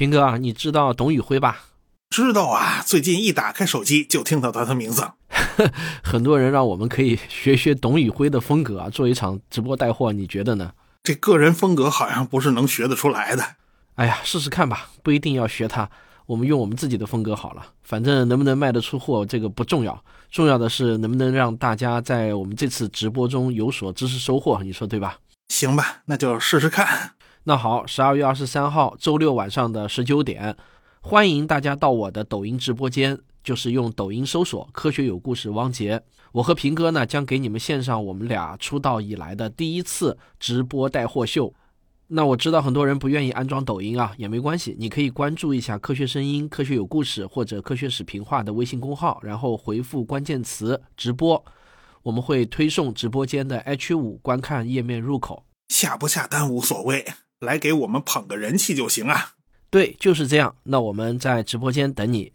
平哥啊，你知道董宇辉吧？知道啊，最近一打开手机就听到他的名字。很多人让我们可以学学董宇辉的风格啊，做一场直播带货，你觉得呢？这个人风格好像不是能学得出来的。哎呀，试试看吧，不一定要学他，我们用我们自己的风格好了。反正能不能卖得出货，这个不重要，重要的是能不能让大家在我们这次直播中有所知识收获，你说对吧？行吧，那就试试看。那好，十二月二十三号周六晚上的十九点，欢迎大家到我的抖音直播间，就是用抖音搜索“科学有故事”汪杰，我和平哥呢将给你们献上我们俩出道以来的第一次直播带货秀。那我知道很多人不愿意安装抖音啊，也没关系，你可以关注一下“科学声音”、“科学有故事”或者“科学史评话”的微信公号，然后回复关键词“直播”，我们会推送直播间的 H 五观看页面入口。下不下单无所谓。来给我们捧个人气就行啊！对，就是这样。那我们在直播间等你。